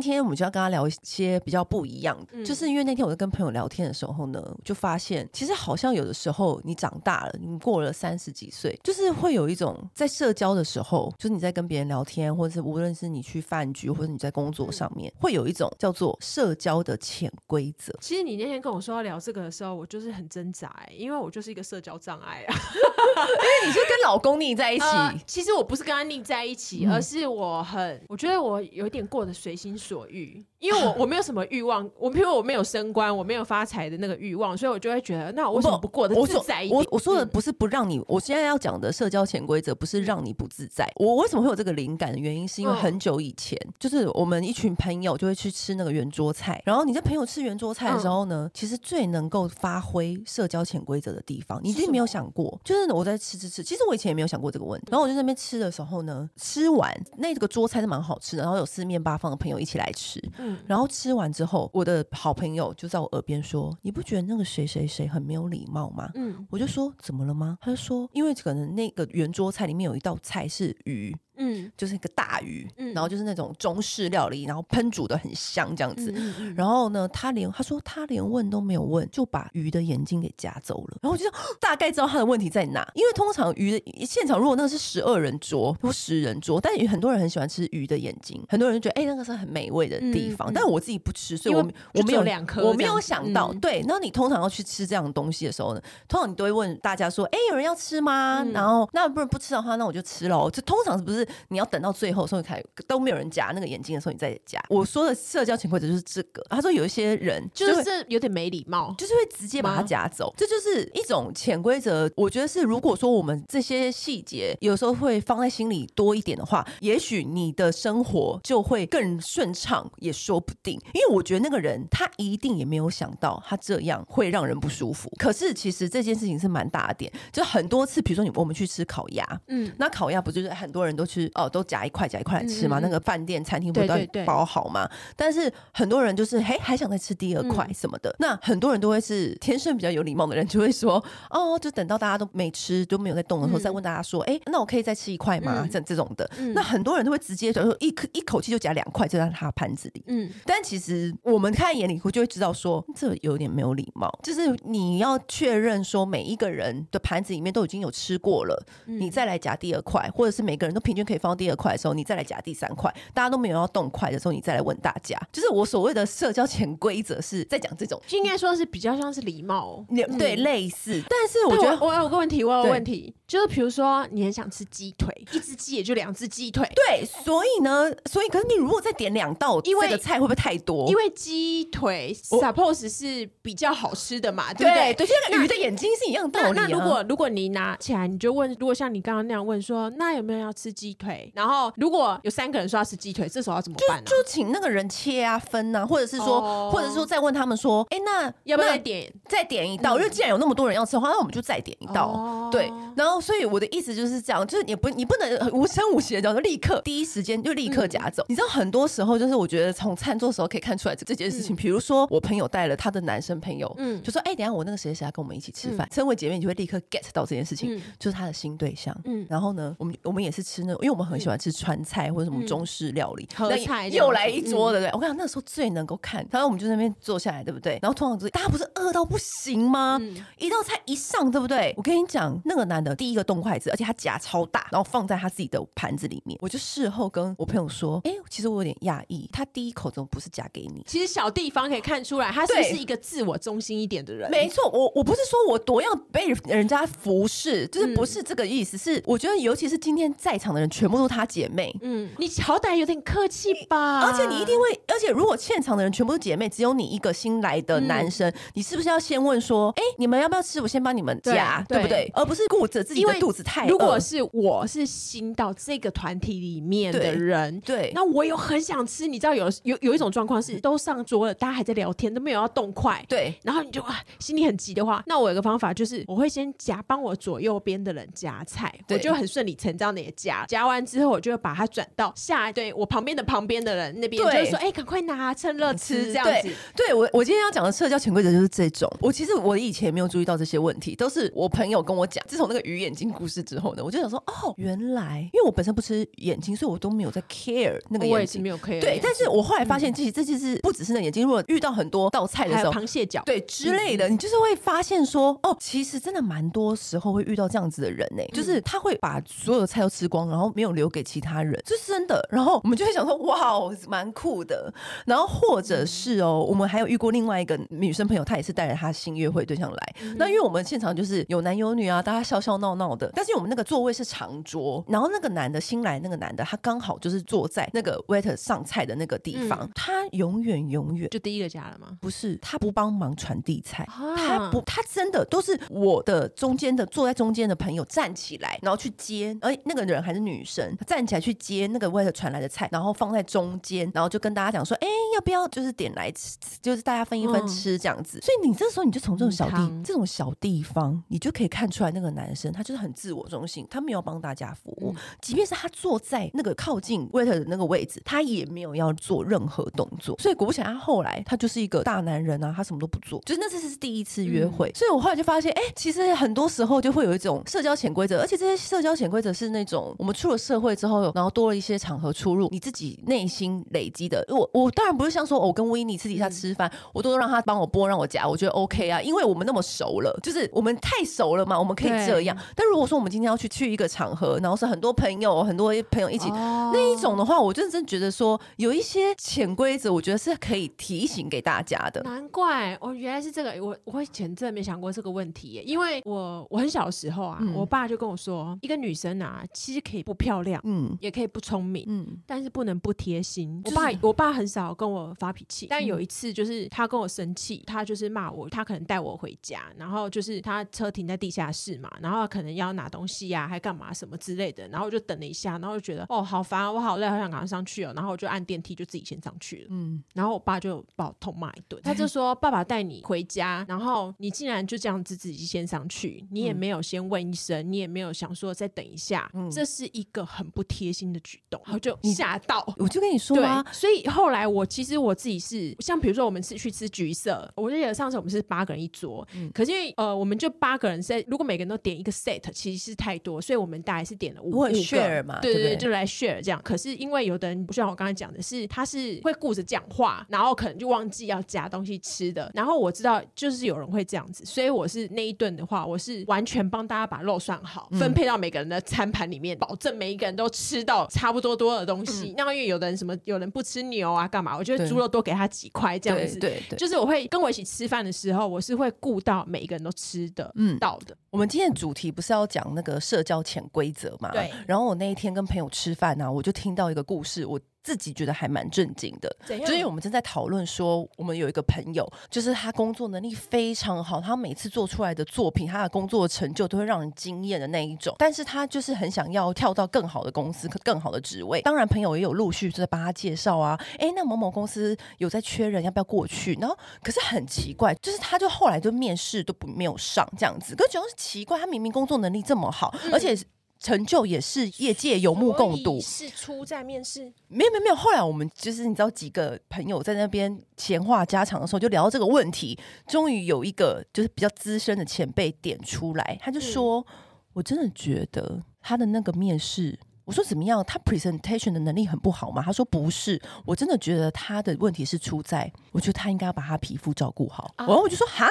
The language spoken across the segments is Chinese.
今天我们就要跟他聊一些比较不一样的，嗯、就是因为那天我在跟朋友聊天的时候呢，就发现其实好像有的时候你长大了，你过了三十几岁，就是会有一种在社交的时候，就是你在跟别人聊天，或者是无论是你去饭局，或者你在工作上面，嗯、会有一种叫做社交的潜规则。其实你那天跟我说要聊这个的时候，我就是很挣扎、欸，因为我就是一个社交障碍啊，因为你是跟老公腻在一起、呃。其实我不是跟他腻在一起，嗯、而是我很，我觉得我有点过得随心。所欲，因为我我没有什么欲望，我因为我没有升官，我没有发财的那个欲望，所以我就会觉得，那我为什么不过得自在一点？我我说的不是不让你，我现在要讲的社交潜规则不是让你不自在。我为什么会有这个灵感的原因，是因为很久以前，就是我们一群朋友就会去吃那个圆桌菜，然后你在朋友吃圆桌菜的时候呢，其实最能够发挥社交潜规则的地方，你一定没有想过，就是我在吃吃吃，其实我以前也没有想过这个问题。然后我就在那边吃的时候呢，吃完那个桌菜是蛮好吃的，然后有四面八方的朋友一起来吃，嗯，然后吃完之后，我的好朋友就在我耳边说：“你不觉得那个谁谁谁很没有礼貌吗？”嗯，我就说：“怎么了吗？”他就说：“因为可能那个圆桌菜里面有一道菜是鱼。”嗯，就是一个大鱼，嗯，然后就是那种中式料理，然后烹煮的很香这样子。然后呢，他连他说他连问都没有问，就把鱼的眼睛给夹走了。然后我就大概知道他的问题在哪，因为通常鱼的现场如果那个是十二人桌或十人桌，但很多人很喜欢吃鱼的眼睛，很多人就觉得哎、欸、那个是很美味的地方。嗯、但是我自己不吃，所以我我没有两颗，我没有想到。嗯、对，那你通常要去吃这样东西的时候呢，通常你都会问大家说，哎、欸，有人要吃吗？嗯、然后那不然不吃的话，那我就吃喽。这通常是不是你要等到最后。后，所以才都没有人夹那个眼睛的时候，你再夹。我说的社交潜规则就是这个。他说有一些人就，就是有点没礼貌，就是会直接把它夹走，这就是一种潜规则。我觉得是，如果说我们这些细节有时候会放在心里多一点的话，也许你的生活就会更顺畅，也说不定。因为我觉得那个人他一定也没有想到他这样会让人不舒服。可是其实这件事情是蛮大的点，就很多次，比如说你我们去吃烤鸭，嗯，那烤鸭不就是很多人都去哦，都夹一块。夹一块来吃嘛？嗯、那个饭店、餐厅不都包好吗？但是很多人就是嘿，还想再吃第二块什么的。嗯、那很多人都会是天生比较有礼貌的人，就会说哦，就等到大家都没吃都没有在动的时候，嗯、再问大家说，哎，那我可以再吃一块吗？这、嗯、这种的。嗯、那很多人都会直接就说一口一口气就夹两块，就在他盘子里。嗯，但其实我们看眼里，我就会知道说这有点没有礼貌。就是你要确认说每一个人的盘子里面都已经有吃过了，嗯、你再来夹第二块，或者是每个人都平均可以放第二块的时候。你再来夹第三块，大家都没有要动筷的时候，你再来问大家，就是我所谓的社交潜规则是在讲这种，应该说是比较像是礼貌，对，类似。但是我觉得我有个问题，我有个问题，就是比如说你很想吃鸡腿，一只鸡也就两只鸡腿，对，所以呢，所以可是你如果再点两道，因为这个菜会不会太多？因为鸡腿 suppose 是比较好吃的嘛，对不对？对，就像鱼的眼睛是一样道理。那如果如果你拿起来，你就问，如果像你刚刚那样问说，那有没有要吃鸡腿？然后。如果有三个人说要吃鸡腿，这时候要怎么办呢？就请那个人切啊、分啊，或者是说，或者是说再问他们说，哎，那要不要再点再点一道？因为既然有那么多人要吃的话，那我们就再点一道。对，然后所以我的意思就是这样，就是你不你不能无声无息的，就立刻第一时间就立刻夹走。你知道很多时候就是我觉得从餐桌时候可以看出来这这件事情。比如说我朋友带了他的男生朋友，嗯，就说哎，等下我那个谁谁要跟我们一起吃饭，称为姐妹，你就会立刻 get 到这件事情，就是他的新对象。嗯，然后呢，我们我们也是吃那，因为我们很喜欢吃川菜。或者什么中式料理，合菜又来一桌，对不对？我跟你讲，那时候最能够看，然后我们就在那边坐下来，对不对？然后通常就是大家不是饿到不行吗？一道菜一上，对不对？我跟你讲，那个男的第一个动筷子，而且他夹超大，然后放在他自己的盘子里面。我就事后跟我朋友说，哎，其实我有点讶异，他第一口怎么不是夹给你？其实小地方可以看出来，他是不是一个自我中心一点的人？没错，我我不是说我多要被人家服侍，就是不是这个意思。是我觉得，尤其是今天在场的人，全部都是他姐妹，嗯。你好歹有点客气吧，而且你一定会，而且如果现场的人全部是姐妹，只有你一个新来的男生，嗯、你是不是要先问说，哎、欸，你们要不要吃？我先帮你们夹，对，对不对？而不是顾着自己的肚子太饿。如果是我是新到这个团体里面的人，对，对那我有很想吃。你知道有有有一种状况是都上桌了，大家还在聊天，都没有要动筷。对，然后你就啊，心里很急的话，那我有个方法就是，我会先夹帮我左右边的人夹菜，我就很顺理成章的也夹。夹完之后，我就会把它转到下一对我旁边的旁边的人那边，就是说，哎，赶快拿，趁热吃这样子。对我，我今天要讲的社交潜规则就是这种。我其实我以前没有注意到这些问题，都是我朋友跟我讲。自从那个鱼眼睛故事之后呢，我就想说，哦，原来因为我本身不吃眼睛，所以我都没有在 care 那个眼睛，我也是没有 care。对，但是我后来发现，其实这就是不只是那眼睛。如果遇到很多道菜的时候，螃蟹脚对之类的，你就是会发现说，哦，其实真的蛮多时候会遇到这样子的人呢，就是他会把所有的菜都吃光，然后没有留给其他人，这是真的。然后我们就会想说，哇，蛮酷的。然后或者是哦，我们还有遇过另外一个女生朋友，她也是带着她新约会对象来。那因为我们现场就是有男有女啊，大家笑笑闹闹的。但是我们那个座位是长桌，然后那个男的新来那个男的，他刚好就是坐在那个 waiter 上菜的那个地方，他永远永远就第一个加了吗？不是，他不帮忙传递菜，他不，他真的都是我的中间的坐在中间的朋友站起来，然后去接，而那个人还是女生，站起来去接那个 waiter 传来的菜，然后放在中间，然后就跟大家讲说，哎，要不要就是点来吃，就是大家分一分吃这样子。所以你这时候你就从这种小地这种小地方，你就可以看出来那个男生他就是很自我中心，他没有帮大家服务，即便是他坐在那个靠近 waiter 的那个位置，他也没有要做任何动作。所以果不其然，他后来他就是一个大男人啊，他什么都不做。就是那次是第一次约会，所以我后来就发现，哎，其实很多时候就会有一种社交潜规则，而且这些社交潜规则是那种我们出了社会之后，然后多了一些场合出入，你自己内心累积的。我我当然不是像说，我跟威尼私底下吃饭，我都让他帮我剥，让我夹，我觉得 OK 啊，因为我们那么熟了，就是我们太熟了嘛，我们可以这样。但如果说我们今天要去去一个场合，然后是很多朋友，很多朋友一起那一种的话，我就真觉得说有一些潜规则，我觉得是可以提醒给大家的。难怪哦，原来是这个，我我以前真的没想过这个问题耶，因为我我很小的时候啊，嗯、我爸就跟我说，一个女生啊，其实可以不漂亮，嗯，也可以不聪明，嗯，但是不能不贴心。就是、我爸我爸很少跟我发脾气，但有一次就是他跟我生气，他就是骂我，他可能带我回家，然后就是他车停在地下室嘛，然后可能要拿东西呀、啊，还干嘛什么之类的，然后我就等了一下，然后就觉得哦，好烦啊，我好累，好想赶快上去哦，然后我就按电梯就自己先上去了，嗯，然后我爸就把我痛骂一顿，他就说：“爸爸带你回家，然后你竟然就这样子自己先上去，你也没有先问一声，你也没有想说再等一下，嗯、这是一个很不贴心的举动。”然后就吓到，我就跟你说啊，所以后来我其实我自己是像比如说我们是去吃橘色，我记得上次我们是八个人一桌，嗯、可是因为呃我们就八个人 set，如果每个人都点一个 set，其实是太多，所以我们大概是点了五个 share 嘛，对对对，就来 share 这样。可是因为有的人不像我刚才讲的是，他是会顾着讲话，然后可能就忘记要夹东西吃的。然后我知道就是有人会这样子，所以我是那一顿的话，我是完全帮大家把肉算好，嗯、分配到每个人的餐盘里面，保证每一个人都吃到差不多多的东西。那、嗯、因为有的人什么有人不吃牛啊，干嘛？我觉得猪肉多给他几块这样子。对对，对，就是我会跟我一起吃饭的时候，我是会顾到每一个人都吃的嗯到的。我们今天的主题不是要讲那个社交潜规则嘛？对。然后我那一天跟朋友吃饭呢、啊，我就听到一个故事，我。自己觉得还蛮震惊的，样就是我们正在讨论说，我们有一个朋友，就是他工作能力非常好，他每次做出来的作品，他的工作成就都会让人惊艳的那一种。但是他就是很想要跳到更好的公司，更好的职位。当然，朋友也有陆续在帮他介绍啊，哎，那某某公司有在缺人，要不要过去？然后，可是很奇怪，就是他就后来就面试都不没有上这样子。可是主要是奇怪，他明明工作能力这么好，嗯、而且。成就也是业界有目共睹。是出在面试？没有没有没有。后来我们就是你知道几个朋友在那边闲话家常的时候，就聊到这个问题。终于有一个就是比较资深的前辈点出来，他就说：“嗯、我真的觉得他的那个面试。”我说怎么样？他 presentation 的能力很不好吗？他说不是，我真的觉得他的问题是出在，我觉得他应该要把他皮肤照顾好。然后、啊、我就说哈，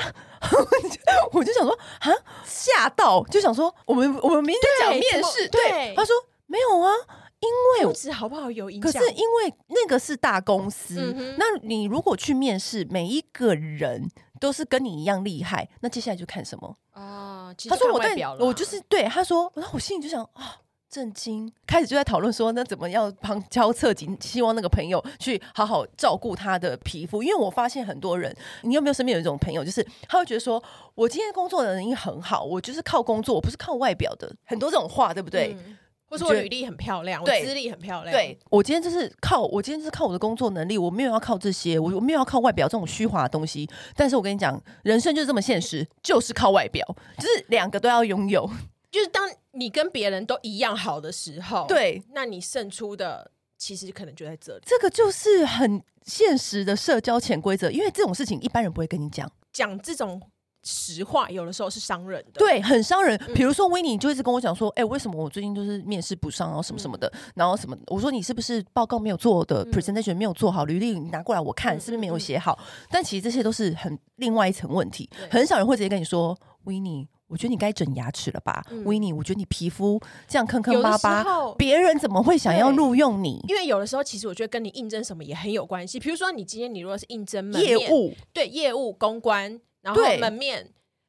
我就想说哈，吓到就想说，我们我们明天讲面试，对，对，他说没有啊，因为肤质好不好有影响，可是因为那个是大公司，嗯、那你如果去面试，每一个人都是跟你一样厉害，那接下来就看什么啊？他说我代表了，我就是对他说，然后我心里就想啊。震惊，开始就在讨论说，那怎么样旁敲侧击，希望那个朋友去好好照顾他的皮肤。因为我发现很多人，你有没有身边有一种朋友，就是他会觉得说，我今天工作的能力很好，我就是靠工作，我不是靠外表的，很多这种话，对不对？嗯或者我履历很漂亮，我资历很漂亮。对，我今天就是靠我今天就是靠我的工作能力，我没有要靠这些，我我没有要靠外表这种虚华的东西。但是我跟你讲，人生就是这么现实，就是靠外表，就是两个都要拥有。就是当你跟别人都一样好的时候，对，那你胜出的其实可能就在这里。这个就是很现实的社交潜规则，因为这种事情一般人不会跟你讲，讲这种。实话有的时候是伤人的，对，很伤人。比如说维尼就一直跟我讲说，哎、欸，为什么我最近就是面试不上，然后什么什么的，嗯、然后什么？我说你是不是报告没有做的、嗯、presentation 没有做好，履历你拿过来我看，嗯、是不是没有写好？嗯、但其实这些都是很另外一层问题，很少人会直接跟你说，维尼，我觉得你该整牙齿了吧？维尼、嗯，我觉得你皮肤这样坑坑巴巴，别人怎么会想要录用你？因为有的时候其实我觉得跟你应征什么也很有关系。比如说你今天你如果是应征业务，对业务公关。然后门面，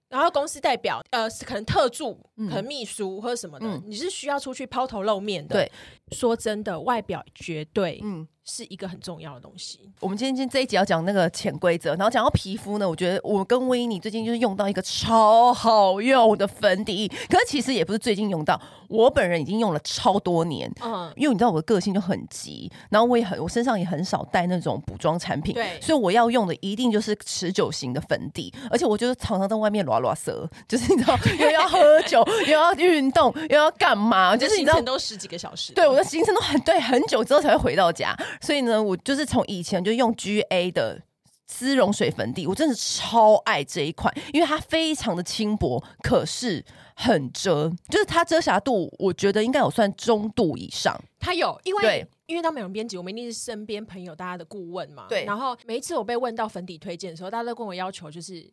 然后公司代表，呃，可能特助，嗯、可能秘书或者什么的，嗯、你是需要出去抛头露面的。对，说真的，外表绝对，嗯。是一个很重要的东西。我们今天今天这一集要讲那个潜规则，然后讲到皮肤呢，我觉得我跟威尼最近就是用到一个超好用的粉底，可是其实也不是最近用到，我本人已经用了超多年。嗯，因为你知道我的个性就很急，然后我也很我身上也很少带那种补妆产品，对，所以我要用的一定就是持久型的粉底，而且我就是常常在外面拉拉舌，就是你知道 又要喝酒又要运动又要干嘛，就是你知道都十几个小时，对，我的行程都很对，很久之后才会回到家。所以呢，我就是从以前就用 GA 的丝绒水粉底，我真的超爱这一款，因为它非常的轻薄，可是很遮，就是它遮瑕度，我觉得应该有算中度以上。它有，因为对因为当美容编辑，我们一定是身边朋友大家的顾问嘛。对。然后每一次我被问到粉底推荐的时候，大家都跟我要求就是。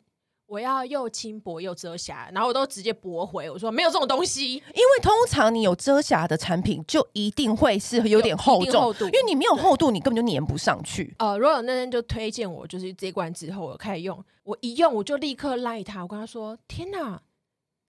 我要又轻薄又遮瑕，然后我都直接驳回我说没有这种东西，因为通常你有遮瑕的产品就一定会是有点厚重，厚度，因为你没有厚度，你根本就粘不上去。呃，罗尔那天就推荐我，就是这罐之后我开始用，我一用我就立刻赖他，我跟他说：天哪！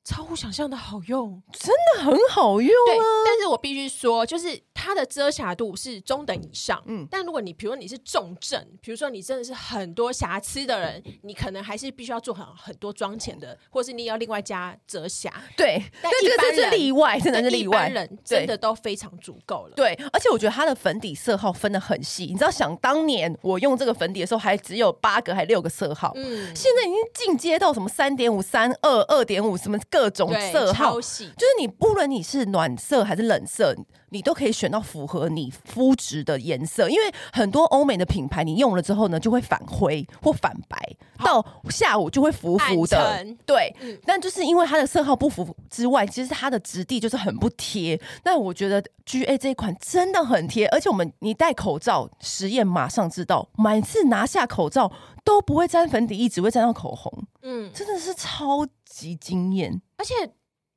超乎想象的好用，真的很好用啊！但是我必须说，就是它的遮瑕度是中等以上。嗯，但如果你比如说你是重症，比如说你真的是很多瑕疵的人，你可能还是必须要做很很多妆前的，或是你要另外加遮瑕。对，但一般人是例外，真的是例外。人真的都非常足够了。对，而且我觉得它的粉底色号分的很细。你知道，想当年我用这个粉底的时候，还只有八个还六个色号，嗯，现在已经进阶到什么三点五、三二、二点五什么个。各种色号，就是你不论你是暖色还是冷色，你都可以选到符合你肤质的颜色。因为很多欧美的品牌，你用了之后呢，就会反灰或反白，到下午就会浮浮的。对，但就是因为它的色号不符之外，其实它的质地就是很不贴。但我觉得 GA 这一款真的很贴，而且我们你戴口罩实验马上知道，每次拿下口罩都不会沾粉底液，只会沾到口红。嗯，真的是超级惊艳。而且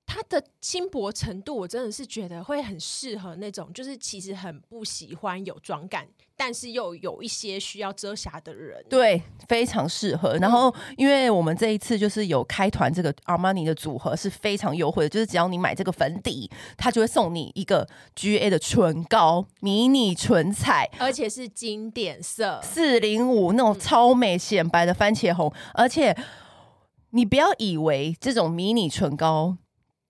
它的轻薄程度，我真的是觉得会很适合那种，就是其实很不喜欢有妆感，但是又有一些需要遮瑕的人。对，非常适合。然后，因为我们这一次就是有开团，这个 Armani 的组合是非常优惠的，就是只要你买这个粉底，它就会送你一个 GA 的唇膏，迷你唇彩，而且是经典色四零五那种超美显白的番茄红，而且。你不要以为这种迷你唇膏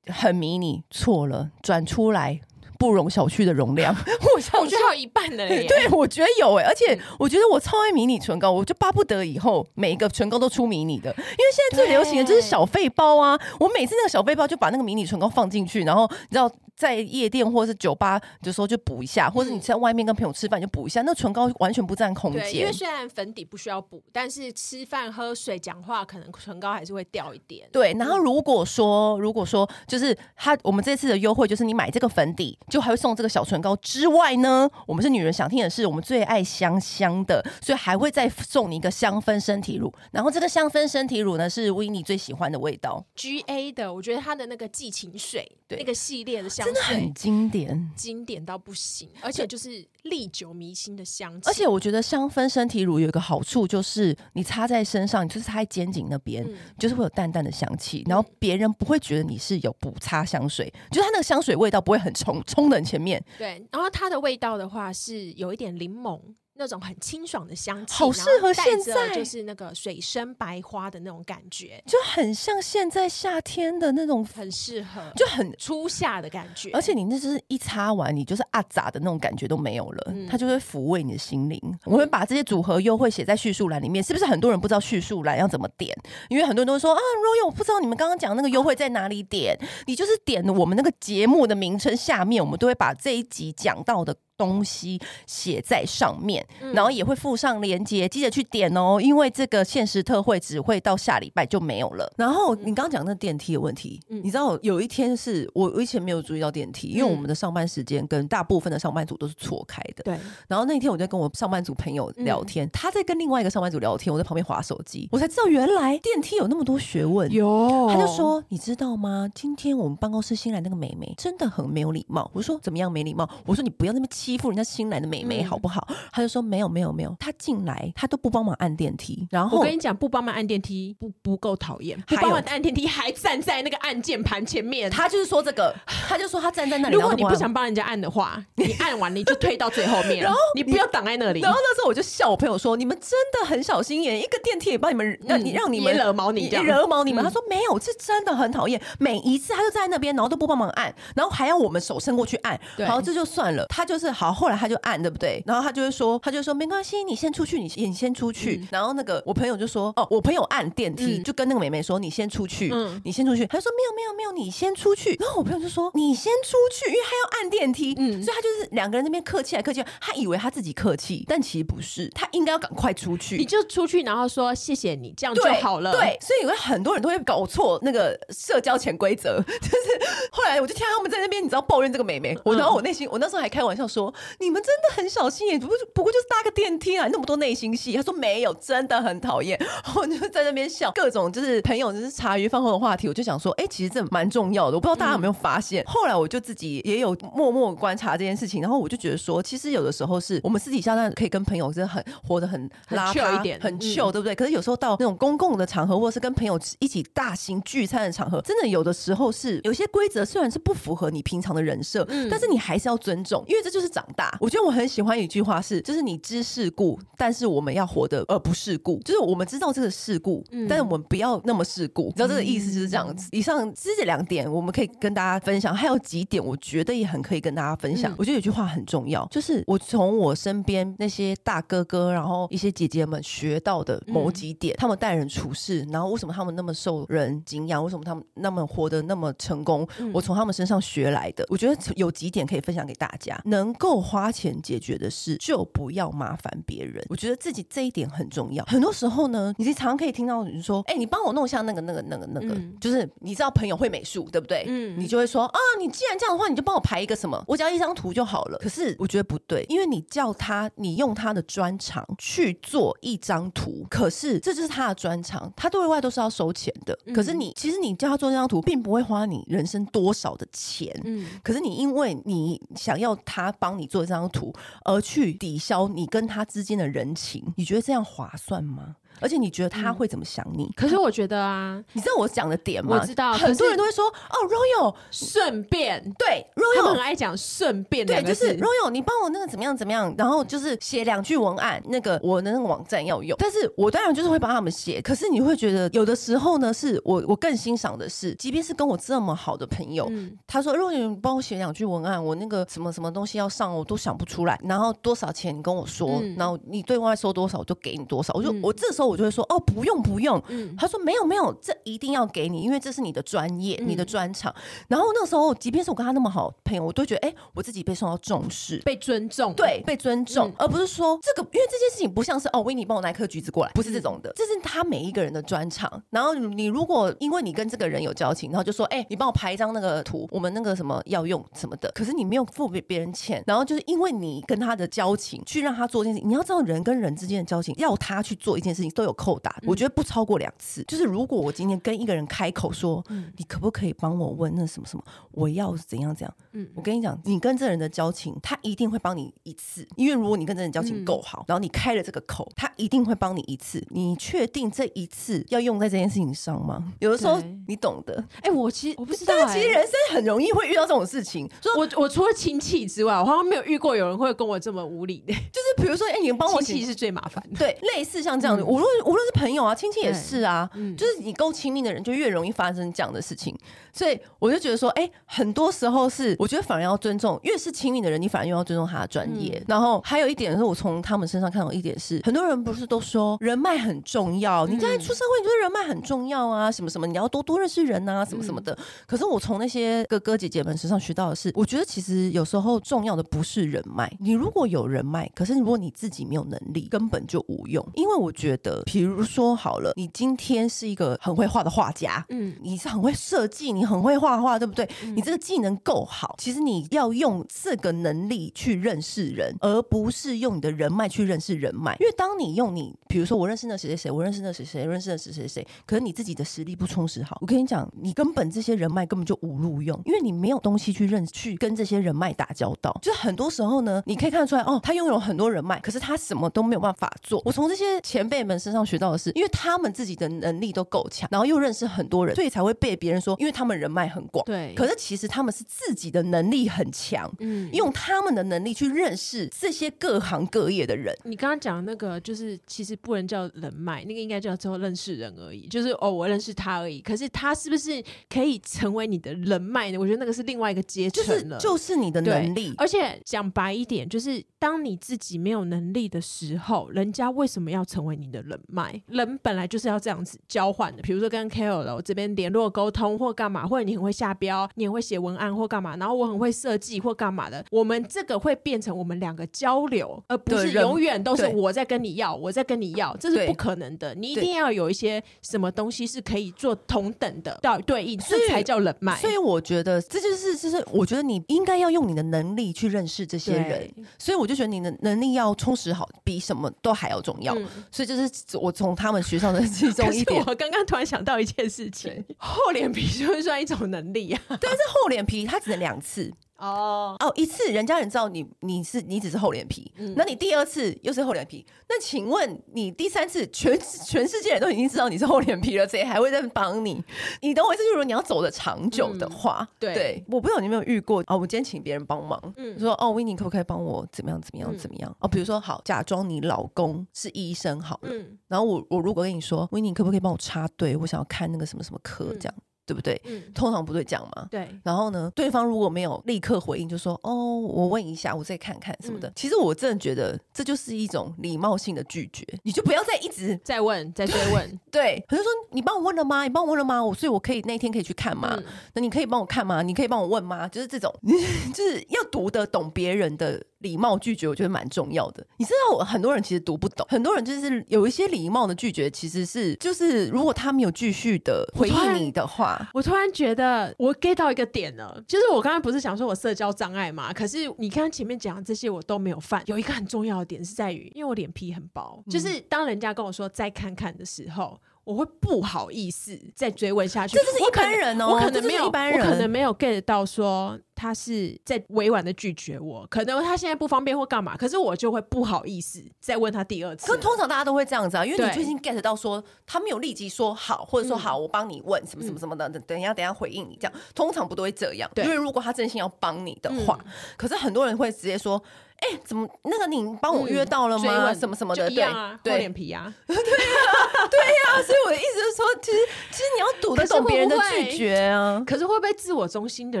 很迷你，错了，转出来不容小觑的容量。我想我觉得有一半的 耶。对，我觉得有哎，而且我觉得我超爱迷你唇膏，我就巴不得以后每一个唇膏都出迷你的，因为现在最流行的就是小废包啊。我每次那个小废包就把那个迷你唇膏放进去，然后你知道。在夜店或者是酒吧的时候就补一下，或者你在外面跟朋友吃饭就补一下，嗯、那唇膏完全不占空间。因为虽然粉底不需要补，但是吃饭、喝水、讲话，可能唇膏还是会掉一点。对，然后如果说如果说就是他，我们这次的优惠就是你买这个粉底，就还会送这个小唇膏之外呢，我们是女人想听的是，我们最爱香香的，所以还会再送你一个香氛身体乳。然后这个香氛身体乳呢，是维尼最喜欢的味道，GA 的，我觉得它的那个寄情水对那个系列的香。真的很经典，经典到不行，而且就是历久弥新的香气。而且我觉得香氛身体乳有一个好处，就是你擦在身上，你就是擦在肩颈那边，嗯、就是会有淡淡的香气，然后别人不会觉得你是有补擦香水，嗯、就是它那个香水味道不会很冲冲的很前面。对，然后它的味道的话是有一点柠檬。那种很清爽的香气，好适合现在，就是那个水生白花的那种感觉，就很像现在夏天的那种，很适合，就很初夏的感觉。而且你那就是一擦完，你就是啊杂的那种感觉都没有了，嗯、它就会抚慰你的心灵。我们把这些组合优惠写在叙述栏里面，是不是很多人不知道叙述栏要怎么点？因为很多人都说啊，Royal，我不知道你们刚刚讲那个优惠在哪里点，你就是点我们那个节目的名称下面，我们都会把这一集讲到的。东西写在上面，然后也会附上链接，记得去点哦。因为这个限时特惠只会到下礼拜就没有了。然后你刚刚讲那电梯的问题，你知道有一天是我我以前没有注意到电梯，因为我们的上班时间跟大部分的上班族都是错开的。对。然后那天我在跟我上班族朋友聊天，他在跟另外一个上班族聊天，我在旁边划手机，我才知道原来电梯有那么多学问。有，他就说你知道吗？今天我们办公室新来那个美眉真的很没有礼貌。我说怎么样没礼貌？我说你不要那么气。欺负人家新来的美眉好不好？嗯、他就说没有没有没有，他进来他都不帮忙按电梯。然后我跟你讲，不帮忙按电梯不不够讨厌，不帮忙按电梯还站在那个按键盘前面。他就是说这个，他就说他站在那里。如果你不想帮人家按的话，你按完你就退到最后面，然后你不要挡在那里。然后那时候我就笑我朋友说：“你们真的很小心眼，一个电梯也帮你们让你让你们惹毛你，惹毛你们。”他说没有，这真的很讨厌。每一次他就站在那边，然后都不帮忙按，然后还要我们手伸过去按。然后这就算了，他就是好，后来他就按。对不对？然后他就会说，他就说没关系，你先出去，你你先出去。嗯、然后那个我朋友就说，哦，我朋友按电梯，嗯、就跟那个妹妹说，你先出去，嗯、你先出去。他就说没有没有没有，你先出去。然后我朋友就说，你先出去，因为他要按电梯，嗯、所以他就是两个人那边客气来客气，他以为他自己客气，但其实不是，他应该要赶快出去。你就出去，然后说谢谢你，这样就好了。对，对，所以有很多人都会搞错那个社交潜规则。就是后来我就听他们在那边，你知道抱怨这个妹妹，我然后我内心我那时候还开玩笑说，你们真的很小心眼。不不过就是搭个电梯啊，那么多内心戏。他说没有，真的很讨厌。我就在那边笑，各种就是朋友就是茶余饭后的话题。我就想说，哎、欸，其实这蛮重要的。我不知道大家有没有发现。嗯、后来我就自己也有默默观察这件事情，然后我就觉得说，其实有的时候是我们私底下那可以跟朋友真的很活得很邋遢一点，很 chill，对不对？可是有时候到那种公共的场合，或者是跟朋友一起大型聚餐的场合，真的有的时候是有些规则虽然是不符合你平常的人设，嗯、但是你还是要尊重，因为这就是长大。我觉得我很喜欢一句话。是，就是你知世故，但是我们要活得而不世故。就是我们知道这个世故，嗯、但是我们不要那么世故。你知道这个意思就是这样子。嗯、以上这两点，我们可以跟大家分享。还有几点，我觉得也很可以跟大家分享。嗯、我觉得有句话很重要，就是我从我身边那些大哥哥，然后一些姐姐们学到的某几点，嗯、他们待人处事，然后为什么他们那么受人敬仰，为什么他们那么活得那么成功，嗯、我从他们身上学来的。我觉得有几点可以分享给大家，能够花钱解决的事。就不要麻烦别人，我觉得自己这一点很重要。很多时候呢，你常常可以听到你说：“哎、欸，你帮我弄一下那个、那个、那个、那个。嗯”就是你知道朋友会美术，对不对？嗯，你就会说：“啊，你既然这样的话，你就帮我排一个什么，我只要一张图就好了。”可是我觉得不对，因为你叫他，你用他的专长去做一张图，可是这就是他的专长，他对外都是要收钱的。嗯、可是你其实你叫他做这张图，并不会花你人生多少的钱。嗯，可是你因为你想要他帮帮你做这张图，而去抵消。你跟他之间的人情，你觉得这样划算吗？而且你觉得他会怎么想你？可是我觉得啊，你知道我讲的点吗？我知道，很多人都会说哦，Royal 顺便。对，Royal。很爱讲顺便，对，就是 Royal，你帮我那个怎么样怎么样，然后就是写两句文案，那个我的那个网站要用。但是我当然就是会帮他们写，可是你会觉得有的时候呢，是我我更欣赏的是，即便是跟我这么好的朋友，他说 Royal，你帮我写两句文案，我那个什么什么东西要上，我都想不出来，然后多少钱你跟我说，然后你对外收多少，我就给你多少，我就我这时候我就会说哦，不用。不用？嗯，他说没有没有，这一定要给你，因为这是你的专业，嗯、你的专长。然后那时候，即便是我跟他那么好朋友，我都觉得，哎，我自己被受到重视，被尊重，对，被尊重，嗯、而不是说这个，因为这件事情不像是哦，维尼帮我拿一颗橘子过来，不是这种的，嗯、这是他每一个人的专长。然后你如果因为你跟这个人有交情，然后就说，哎，你帮我拍一张那个图，我们那个什么要用什么的，可是你没有付别别人钱，然后就是因为你跟他的交情，去让他做一件事情。你要知道，人跟人之间的交情，要他去做一件事情都有扣打，嗯、我觉得不超过两次。就是如果我今天跟一个人开口说，嗯、你可不可以帮我问那什么什么，我要怎样怎样？嗯，我跟你讲，你跟这人的交情，他一定会帮你一次，因为如果你跟这人交情够好，嗯、然后你开了这个口，他一定会帮你一次。你确定这一次要用在这件事情上吗？有的时候你懂的。哎、欸，我其实我不知道、欸，其实人生很容易会遇到这种事情。我我除了亲戚之外，我好像没有遇过有人会跟我这么无理的，就是比如说，哎、欸，你帮我亲戚是最麻烦的，对，类似像这样的，无论无论是朋友啊，亲戚也是啊，嗯、就是你够亲密的人，就越容易发生这样的事情。所以我就觉得说，哎、欸，很多时候是，我觉得反而要尊重，越是亲密的人，你反而越要尊重他的专业。嗯、然后还有一点是我从他们身上看到一点是，很多人不是都说人脉很重要，你现在出社会，你觉得人脉很重要啊，什么什么，你要多多认识人啊，什么什么的。嗯、可是我从那些哥哥姐姐们身上学到的是，我觉得其实有时候重要的不是人脉，你如果有人脉，可是如果你自己没有能力，根本就无用。因为我觉得，比如说好了，你今天是一个很会画的画家，嗯，你是很会设计，你很会画画，对不对？嗯、你这个技能够好，其实你要用这个能力去认识人，而不是用你的人脉去认识人脉。因为当你用你，比如说我认识那谁谁谁，我认识那谁谁，认识那谁谁谁，可是你自己的实力不充实好，我跟你讲，你根本这些人脉根本就无路用，因为你没有东西去认去跟这些人脉打交道。就是很多时候呢，你可以看得出来，哦，他拥有很多人脉，可是他什么都没有办法做。我从这些前辈们身上学到的是，因为他们自己的能力都够强，然后又认识很多人，所以才会被别人说，因为他们人脉很广。对，可是其实他们是自己的能力很强，嗯，用他们的能力去认识这些各行各业的人。你刚刚讲那个，就是其实不能叫人脉，那个应该叫做认识人而已，就是哦，我认识他而已。可是他是不是可以成为你的人脉呢？我觉得那个是另外一个阶层了，就是就是你的能力。而且讲白一点，就是当你自己没有能力的时候，人家为什么要成为你的人脉？人本来就是要这样子交换的。比如说跟 KOL 这边联络沟通或干嘛，或者你很会下标，你很会写文案或干嘛，然后我很会设计或干嘛的，我们这个会变成我们两个交流，而不是永远都是我在跟你要，我在跟你要，这是不可能的。你一定要有一些什么东西是可以做同等的对对应，这才叫人脉。所以我觉得这就是，就是我觉得你应该要用你的能力去认识这些人。所以我就觉得你的能力要充实好，比什么都还要重要。嗯、所以就是我从他们学校的其中一点。我刚刚突然想到一件事情，厚脸皮算不算一种能力啊？但是厚脸皮，他只能两次。哦哦，一次人家人知道你你是你只是厚脸皮，那、嗯、你第二次又是厚脸皮，那请问你第三次全全世界人都已经知道你是厚脸皮了，谁还会再帮你？你懂我意思？就是说你要走的长久的话，嗯、对，对，我不知道你有没有遇过啊？我今天请别人帮忙，嗯，说哦，Winnie 可不可以帮我怎么样怎么样怎么样？哦，比如说好，假装你老公是医生好了，嗯、然后我我如果跟你说，Winnie 可不可以帮我插队？我想要看那个什么什么科这样。嗯对不对？嗯，通常不对讲嘛。对。然后呢，对方如果没有立刻回应，就说：“哦，我问一下，我再看看什么的。嗯”其实我真的觉得这就是一种礼貌性的拒绝，你就不要再一直再问、再追问。对，可是说你帮我问了吗？你帮我问了吗？我所以我可以那天可以去看吗？嗯、那你可以帮我看吗？你可以帮我问吗？就是这种，就是要读得懂别人的。礼貌拒绝，我觉得蛮重要的。你知道，我很多人其实读不懂，很多人就是有一些礼貌的拒绝，其实是就是如果他没有继续的回应你的话，我，我突然觉得我 get 到一个点了，就是我刚刚不是想说我社交障碍嘛？可是你刚刚前面讲的这些我都没有犯，有一个很重要的点是在于，因为我脸皮很薄，嗯、就是当人家跟我说再看看的时候。我会不好意思再追问下去。这是一般人哦，我可能没有，我可能没有 get 到说他是在委婉的拒绝我，可能他现在不方便或干嘛，可是我就会不好意思再问他第二次。可通常大家都会这样子啊，因为你最近 get 到说他没有立即说好，或者说好，我帮你问什么什么什么的，等等一下等一下回应你这样，通常不都会这样？因为如果他真心要帮你的话，可是很多人会直接说。哎、欸，怎么那个你帮我约到了吗？嗯、什么什么的，对啊，厚脸皮啊，对呀、啊，对呀、啊。所以我的意思是说，其实其实你要读得懂别人的拒绝啊。可是会不会自我中心的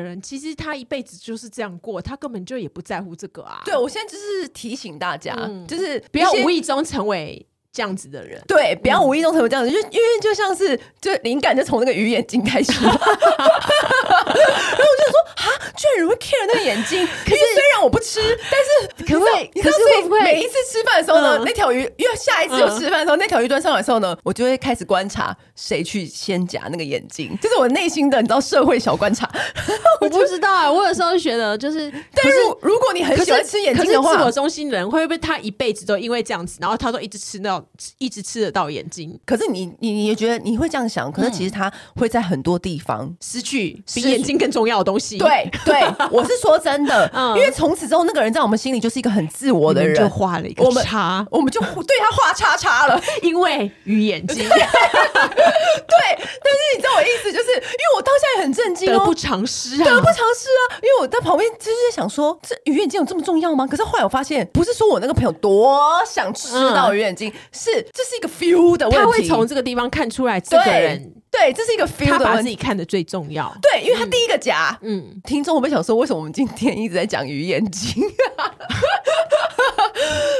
人，其实他一辈子就是这样过，他根本就也不在乎这个啊。对，我现在就是提醒大家，嗯、就是不要无意中成为。这样子的人，对，不要无意中成为这样子，就因为就像是，就灵感就从那个鱼眼睛开始，然后我就说啊，居然有人会 care 那个眼睛，可是虽然我不吃，但是可不可是会不会？每一次吃饭的时候呢，那条鱼，因为下一次有吃饭的时候，那条鱼端上来的时候呢，我就会开始观察谁去先夹那个眼睛，就是我内心的你知道社会小观察。我不知道啊，我有时候觉得就是，但是如果你很喜欢吃眼睛的话，自我中心的人会不会他一辈子都因为这样子，然后他都一直吃那种。到一直吃得到眼睛。可是你你你也觉得你会这样想，可是其实他会在很多地方失去比眼睛更重要的东西。对对，我是说真的，嗯、因为从此之后那个人在我们心里就是一个很自我的人，就画了一个叉，我们，我们就对他画叉叉了，因为鱼眼睛。对，但是你知道我意思，就是因为我当下也很震惊、哦，得不偿失啊，得不偿失啊，因为我在旁边就是在想说，这鱼眼睛有这么重要吗？可是后来我发现，不是说我那个朋友多想吃到鱼眼睛，嗯、是这是一个 feel 的问题，他会从这个地方看出来这个人。对，这是一个 feel 的问题，他把自己看得最重要。对，因为他第一个夹。嗯，听众会不会想说，为什么我们今天一直在讲鱼眼睛？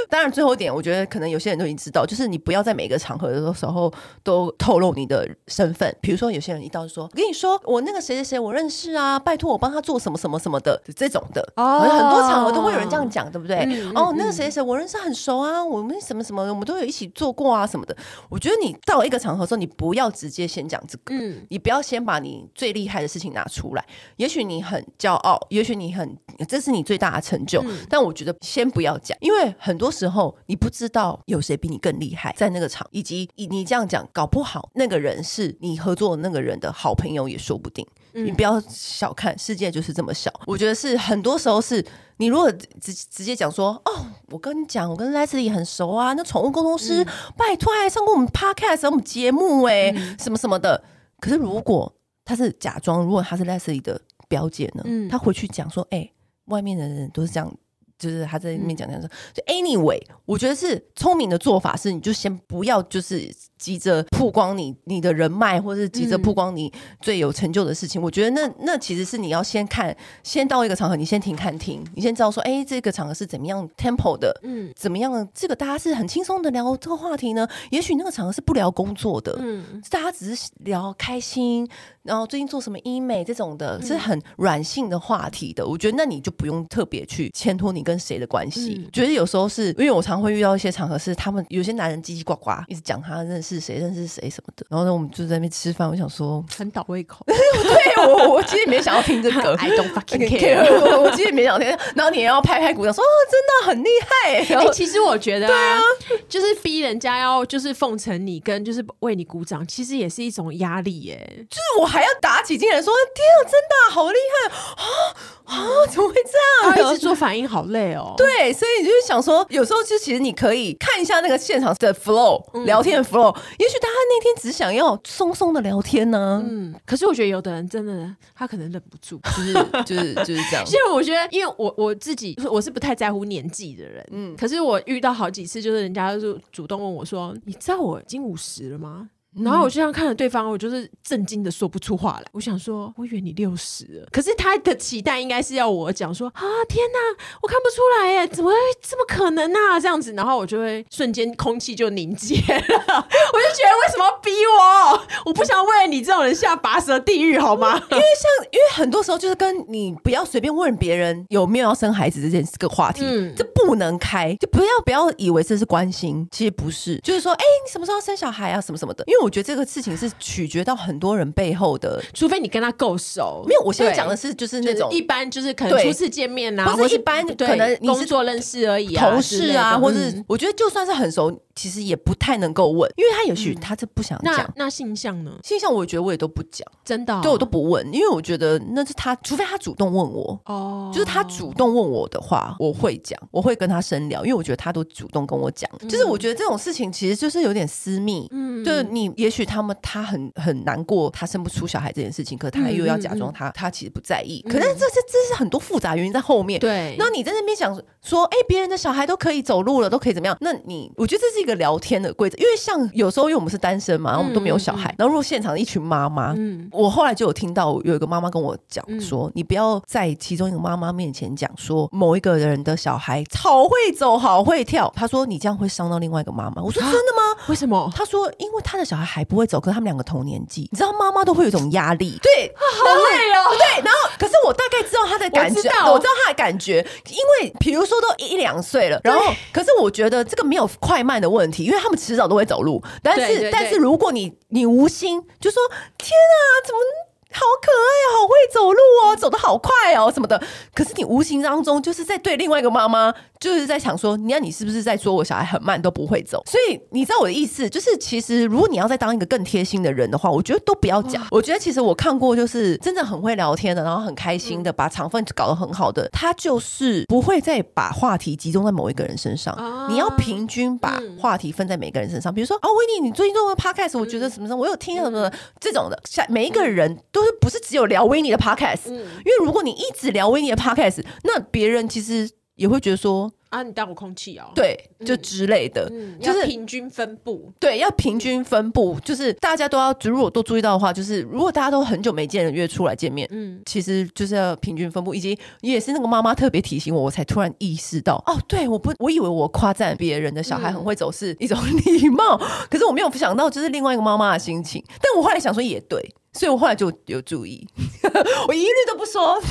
当然，最后一点，我觉得可能有些人都已经知道，就是你不要在每个场合的时候都透露你的身份。比如说，有些人一到就说：“我跟你说，我那个谁谁谁，我认识啊，拜托我帮他做什么什么什么的这种的。”哦，很多场合都会有人这样讲，对不对？嗯、哦，那个谁谁谁，我认识很熟啊，我们什么什么，我们都有一起做过啊什么的。我觉得你到一个场合的时候，你不要直接先讲这个，嗯，你不要先把你最厉害的事情拿出来。也许你很骄傲，也许你很，这是你最大的成就，嗯、但我觉得先不要讲，因为很多时候你不知道有谁比你更厉害，在那个场，以及你你这样讲，搞不好那个人是你合作的那个人的好朋友也说不定。嗯、你不要小看世界，就是这么小。我觉得是很多时候是你如果直直接讲说，哦，我跟你讲，我跟 Leslie 很熟啊，那宠物沟通师，嗯、拜托还上过我们 Podcast，我们节目哎，嗯、什么什么的。可是如果他是假装，如果他是 Leslie 的表姐呢？嗯、他回去讲说，哎、欸，外面的人都是这样。就是他在那边讲讲说，就 anyway，我觉得是聪明的做法是，你就先不要就是急着曝光你你的人脉，或是急着曝光你最有成就的事情。嗯、我觉得那那其实是你要先看，先到一个场合，你先停看停，你先知道说，哎、欸，这个场合是怎么样 tempo 的，嗯，怎么样，这个大家是很轻松的聊这个话题呢？也许那个场合是不聊工作的，嗯，大家只是聊开心。然后最近做什么医美这种的，是很软性的话题的。我觉得那你就不用特别去牵拖你跟谁的关系。嗯、觉得有时候是因为我常会遇到一些场合，是他们有些男人叽叽呱呱，一直讲他认识谁认识谁什么的。然后呢，我们就在那边吃饭，我想说很倒胃口。对我，我其实也没想要听这个。I don't fucking care。我我其实也没想听。然后你也要拍拍鼓掌说哦，真的很厉害。哎、欸、其实我觉得、啊，对啊，就是逼人家要就是奉承你，跟就是为你鼓掌，其实也是一种压力耶。就是我还。还要打起精神说：“天啊，真的好厉害啊！”啊，怎么会这样？一直做反应好累哦。对，所以你就是想说，有时候就其实你可以看一下那个现场的 flow，聊天的 flow。也许大家那天只想要松松的聊天呢。嗯，可是我觉得有的人真的，他可能忍不住，就是就是就是这样。其实我觉得，因为我我自己我是不太在乎年纪的人，嗯，可是我遇到好几次，就是人家就主动问我说：“你知道我已经五十了吗？”然后我就这样看着对方，我就是震惊的说不出话来。我想说，我以为你六十了，可是他的期待应该是要我讲说啊，天哪，我看不出来耶，怎么会这么可能啊？这样子，然后我就会瞬间空气就凝结了。我就觉得为什么要逼我？我不想为了你这种人下拔舌地狱，好吗？因为像，因为很多时候就是跟你不要随便问别人有没有要生孩子这件这个话题，嗯，这不能开，就不要不要以为这是关心，其实不是，就是说，哎，你什么时候要生小孩啊？什么什么的，因为。我觉得这个事情是取决到很多人背后的，除非你跟他够熟。没有，我现在讲的是就是那种一般，就是可能初次见面呐，或者一般可能你是工作认识而已，同事啊，或者我觉得就算是很熟，其实也不太能够问，因为他也许他是不想讲。那性向呢？性向我觉得我也都不讲，真的，对我都不问，因为我觉得那是他，除非他主动问我。哦，就是他主动问我的话，我会讲，我会跟他深聊，因为我觉得他都主动跟我讲，就是我觉得这种事情其实就是有点私密，嗯，就是你也许他们他很很难过，他生不出小孩这件事情，可他又要假装他他其实不在意，可是这这这是很多复杂原因在后面，对。那你在那边想说，哎，别人的小孩都可以走路了，都可以怎么样？那你我觉得这是一个聊天的规则，因为像有时候因为我们是单身嘛，然后我们都没有小孩，然后如果现场一群妈妈，嗯，我后来就有听到有一个妈妈跟我讲说，你不要在其中一个妈妈面前讲说某一个人的小孩好会走，好会跳，她说你这样会伤到另外一个妈妈。我说真的吗？为什么？她说因为他的小孩还不会走，可是他们两个同年纪，你知道妈妈都会有一种压力，对，好累哦，对。然后可是我大概知道他的感觉，我知道。他的感觉，因为比如说都一两岁了，然后可是我觉得这个没有快慢的问题，因为他们迟早都会走路，但是但是如果你你无心就说天啊，怎么？好可爱哦，好会走路哦，走得好快哦，什么的。可是你无形当中就是在对另外一个妈妈，就是在想说，你看你是不是在说我小孩很慢都不会走？所以你知道我的意思，就是其实如果你要再当一个更贴心的人的话，我觉得都不要讲。我觉得其实我看过，就是真的很会聊天的，然后很开心的，把场分搞得很好的，他就是不会再把话题集中在某一个人身上。你要平均把话题分在每个人身上，比如说啊，维尼，你最近做的 podcast，我觉得什么什么，我有听什么这种的，像每一个人都是不是只有聊维尼的 podcast，因为如果你一直聊维尼的 podcast，那别人其实也会觉得说。啊，你当我空气哦？对，就之类的，嗯、就是平均分布。对，要平均分布，就是大家都要，如果都注意到的话，就是如果大家都很久没见了，约出来见面，嗯，其实就是要平均分布。以及也是那个妈妈特别提醒我，我才突然意识到，哦，对，我不，我以为我夸赞别人的小孩很会走是一种礼貌，嗯、可是我没有想到，就是另外一个妈妈的心情。但我后来想说，也对，所以我后来就有注意，我一律都不说。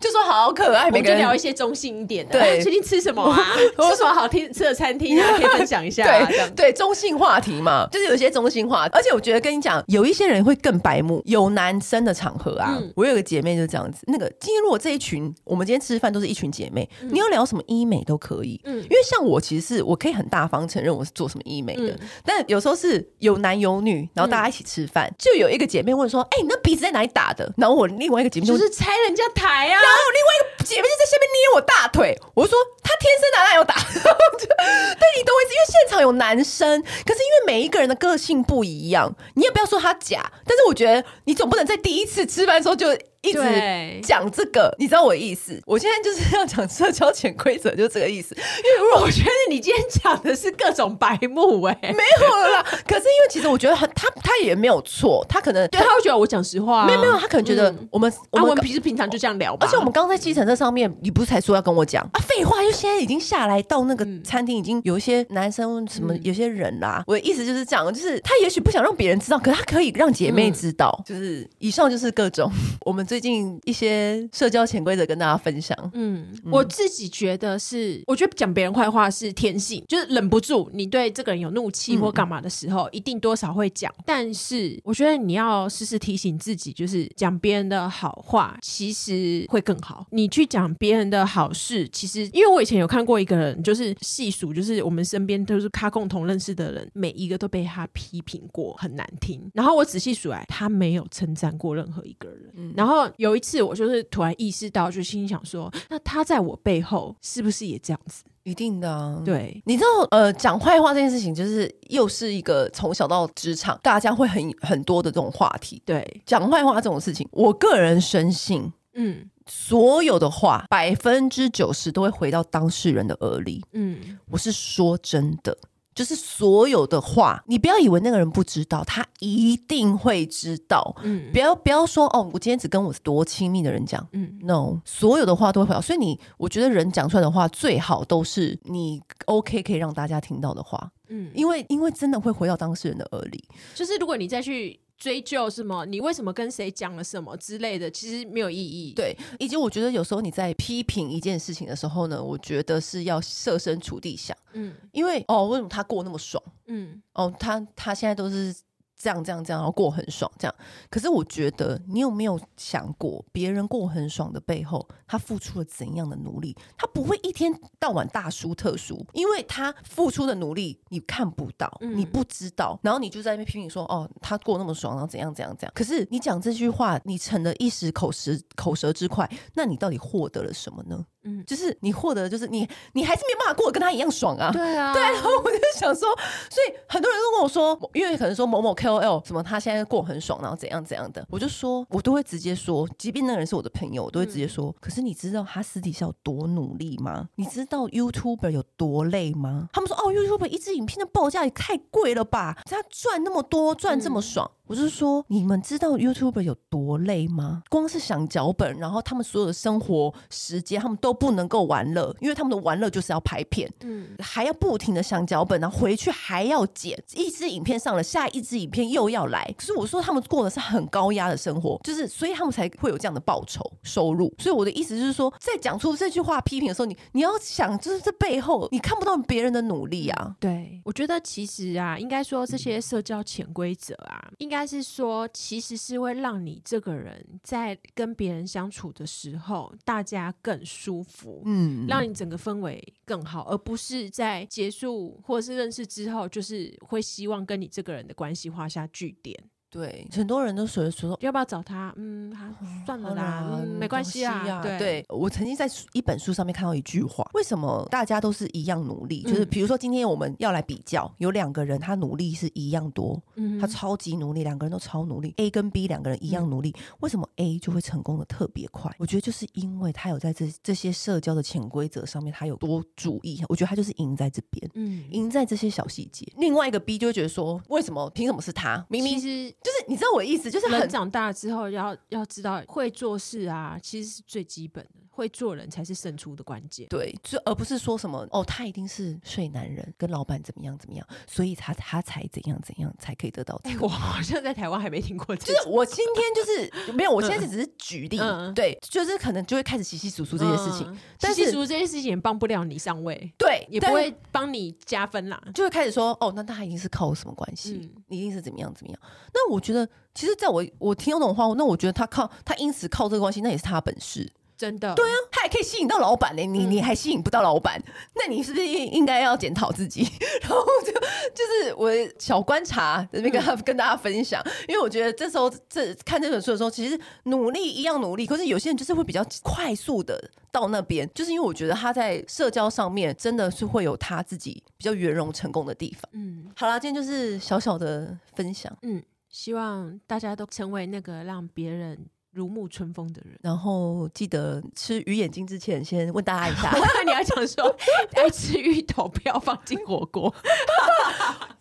就说好可爱，每个人就聊一些中性一点的。对，最近吃什么啊？吃什么好听吃的餐厅啊？可以分享一下。对对，中性话题嘛，就是有一些中性话。而且我觉得跟你讲，有一些人会更白目。有男生的场合啊，我有个姐妹就这样子。那个今天如果这一群，我们今天吃饭都是一群姐妹，你要聊什么医美都可以。嗯，因为像我其实是我可以很大方承认我是做什么医美的，但有时候是有男有女，然后大家一起吃饭，就有一个姐妹问说：“哎，你那鼻子在哪里打的？”然后我另外一个姐妹就是拆人家台啊。然后另外一个姐妹就在下面捏我大腿，我就说她天生哪哪有打，但你懂我意思，因为现场有男生，可是因为每一个人的个性不一样，你也不要说他假，但是我觉得你总不能在第一次吃饭的时候就。一直讲这个，你知道我的意思？我现在就是要讲社交潜规则，就这个意思。因为我觉得你今天讲的是各种白目哎，没有了啦。可是因为其实我觉得很，他他也没有错，他可能对他会觉得我讲实话，没有没有，他可能觉得我们我们平时平常就这样聊吧。而且我们刚在计程车上面，你不是才说要跟我讲啊？废话，因为现在已经下来到那个餐厅，已经有一些男生什么有些人啦。我的意思就是这样，就是他也许不想让别人知道，可是他可以让姐妹知道。就是以上就是各种 我们最近一些。社交潜规则跟大家分享。嗯，我自己觉得是，我觉得讲别人坏话是天性，就是忍不住你对这个人有怒气或干嘛的时候，一定多少会讲。但是我觉得你要时时提醒自己，就是讲别人的好话，其实会更好。你去讲别人的好事，其实因为我以前有看过一个人，就是细数，就是我们身边都是他共同认识的人，每一个都被他批评过，很难听。然后我仔细数来，他没有称赞过任何一个人。嗯然后有一次我。就是突然意识到，就心想说，那他在我背后是不是也这样子？一定的啊，对，你知道，呃，讲坏话这件事情，就是又是一个从小到职场，大家会很很多的这种话题。对，讲坏话这种事情，我个人深信，嗯，所有的话百分之九十都会回到当事人的耳里。嗯，我是说真的。就是所有的话，你不要以为那个人不知道，他一定会知道。嗯，不要不要说哦，我今天只跟我多亲密的人讲。嗯，no，所有的话都会回到。所以你，我觉得人讲出来的话，最好都是你 OK 可以让大家听到的话。嗯，因为因为真的会回到当事人的耳里。就是如果你再去。追究什么？你为什么跟谁讲了什么之类的，其实没有意义。对，以及我觉得有时候你在批评一件事情的时候呢，我觉得是要设身处地想。嗯，因为哦，为什么他过那么爽？嗯，哦，他他现在都是。这样这样这样，然后过很爽，这样。可是我觉得，你有没有想过，别人过很爽的背后，他付出了怎样的努力？他不会一天到晚大输特输，因为他付出的努力你看不到，你不知道。然后你就在那边拼命说，哦，他过那么爽，然后怎样怎样怎样。可是你讲这句话，你逞了一时口舌口舌之快，那你到底获得了什么呢？嗯，就是你获得的就是你，你还是没办法过得跟他一样爽啊。对啊，对。然后我就想说，所以很多人都跟我说，因为可能说某某 KOL 什么，他现在过很爽，然后怎样怎样的，我就说，我都会直接说，即便那个人是我的朋友，我都会直接说。嗯、可是你知道他私底下有多努力吗？你知道 YouTuber 有多累吗？他们说，哦，YouTuber 一支影片的报价也太贵了吧？他赚那么多，赚这么爽。嗯我是说，你们知道 YouTuber 有多累吗？光是想脚本，然后他们所有的生活时间，他们都不能够玩乐，因为他们的玩乐就是要拍片，嗯，还要不停的想脚本，然后回去还要剪，一支影片上了，下一支影片又要来。可是我说他们过的是很高压的生活，就是所以他们才会有这样的报酬收入。所以我的意思就是说，在讲出这句话批评的时候，你你要想，就是这背后你看不到别人的努力啊。对，我觉得其实啊，应该说这些社交潜规则啊，应该。该是说，其实是会让你这个人在跟别人相处的时候，大家更舒服，嗯，让你整个氛围更好，而不是在结束或者是认识之后，就是会希望跟你这个人的关系画下句点。对，很多人都说说要不要找他？嗯，他算了啦，没关系啊。对，对我曾经在一本书上面看到一句话：为什么大家都是一样努力？就是比如说今天我们要来比较，有两个人他努力是一样多，嗯，他超级努力，两个人都超努力。A 跟 B 两个人一样努力，嗯、为什么 A 就会成功的特别快？我觉得就是因为他有在这这些社交的潜规则上面，他有多注意。我觉得他就是赢在这边，嗯，赢在这些小细节。另外一个 B 就会觉得说，为什么凭什么是他？明明是。就是你知道我意思，就是很人长大之后要要知道会做事啊，其实是最基本的。会做人才是胜出的关键。对，就而不是说什么哦，他一定是睡男人，跟老板怎么样怎么样，所以他他才怎样怎样才可以得到。哎，我好像在台湾还没听过。就是我今天就是没有，我现在只是举例，嗯、对，就是可能就会开始稀稀疏疏这些事情，稀稀疏疏这些事情也帮不了你上位，对，也不会帮你加分啦，就会开始说哦，那他一定是靠我什么关系？嗯、你一定是怎么样怎么样？那我觉得，其实在我我听到这种话，那我觉得他靠他因此靠这个关系，那也是他的本事。真的，对啊，他还可以吸引到老板呢，你你还吸引不到老板，嗯、那你是不是应应该要检讨自己？然后就就是我小观察这边跟他、嗯、跟大家分享，因为我觉得这时候这看这本书的时候，其实努力一样努力，可是有些人就是会比较快速的到那边，就是因为我觉得他在社交上面真的是会有他自己比较圆融成功的地方。嗯，好啦，今天就是小小的分享，嗯，希望大家都成为那个让别人。如沐春风的人，然后记得吃鱼眼睛之前，先问大家一下，你 要讲说爱吃芋头不要放进火锅。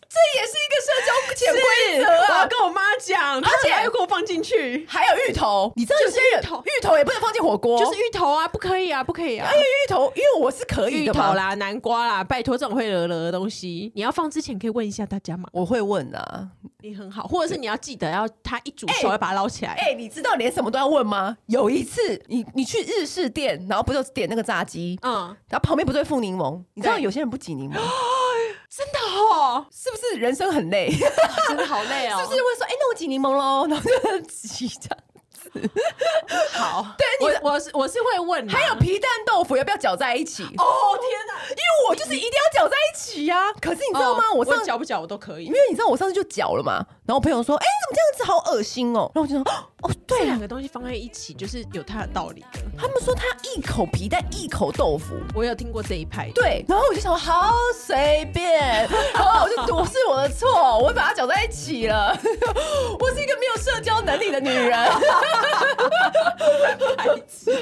这也是一个社交潜规则啊！我要跟我妈讲，而且还要给我放进去，还有芋头，你知道有些人芋头芋头也不能放进火锅，就是芋头啊，不可以啊，不可以啊！芋头，因为我是可以的嘛。芋头啦，南瓜啦，拜托这种会惹惹的东西，你要放之前可以问一下大家嘛。我会问啊，你很好，或者是你要记得要他一煮熟要把它捞起来。哎，你知道连什么都要问吗？有一次你你去日式店，然后不就点那个炸鸡，嗯，然后旁边不是会附柠檬？你知道有些人不挤柠檬。真的哦，是不是人生很累？真的好累哦，是不是会说，哎、欸，那我挤柠檬喽，然后就挤这样。好，对我我是我是会问，还有皮蛋豆腐要不要搅在一起？哦天哪，因为我就是一定要搅在一起呀。可是你知道吗？我上次搅不搅我都可以，因为你知道我上次就搅了嘛。然后我朋友说，哎，你怎么这样子，好恶心哦。然后我就说，哦，对，两个东西放在一起就是有它的道理的。他们说他一口皮蛋一口豆腐，我有听过这一派。对，然后我就想，好随便，然后我就赌是我的错，我把它搅在一起了。我是一个没有社交能力的女人。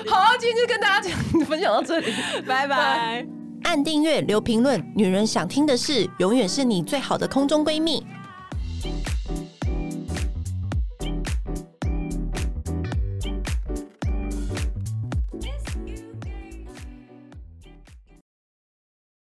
好，今天就跟大家分享到这里，拜拜。按订阅，留评论，女人想听的事，永远是你最好的空中闺蜜。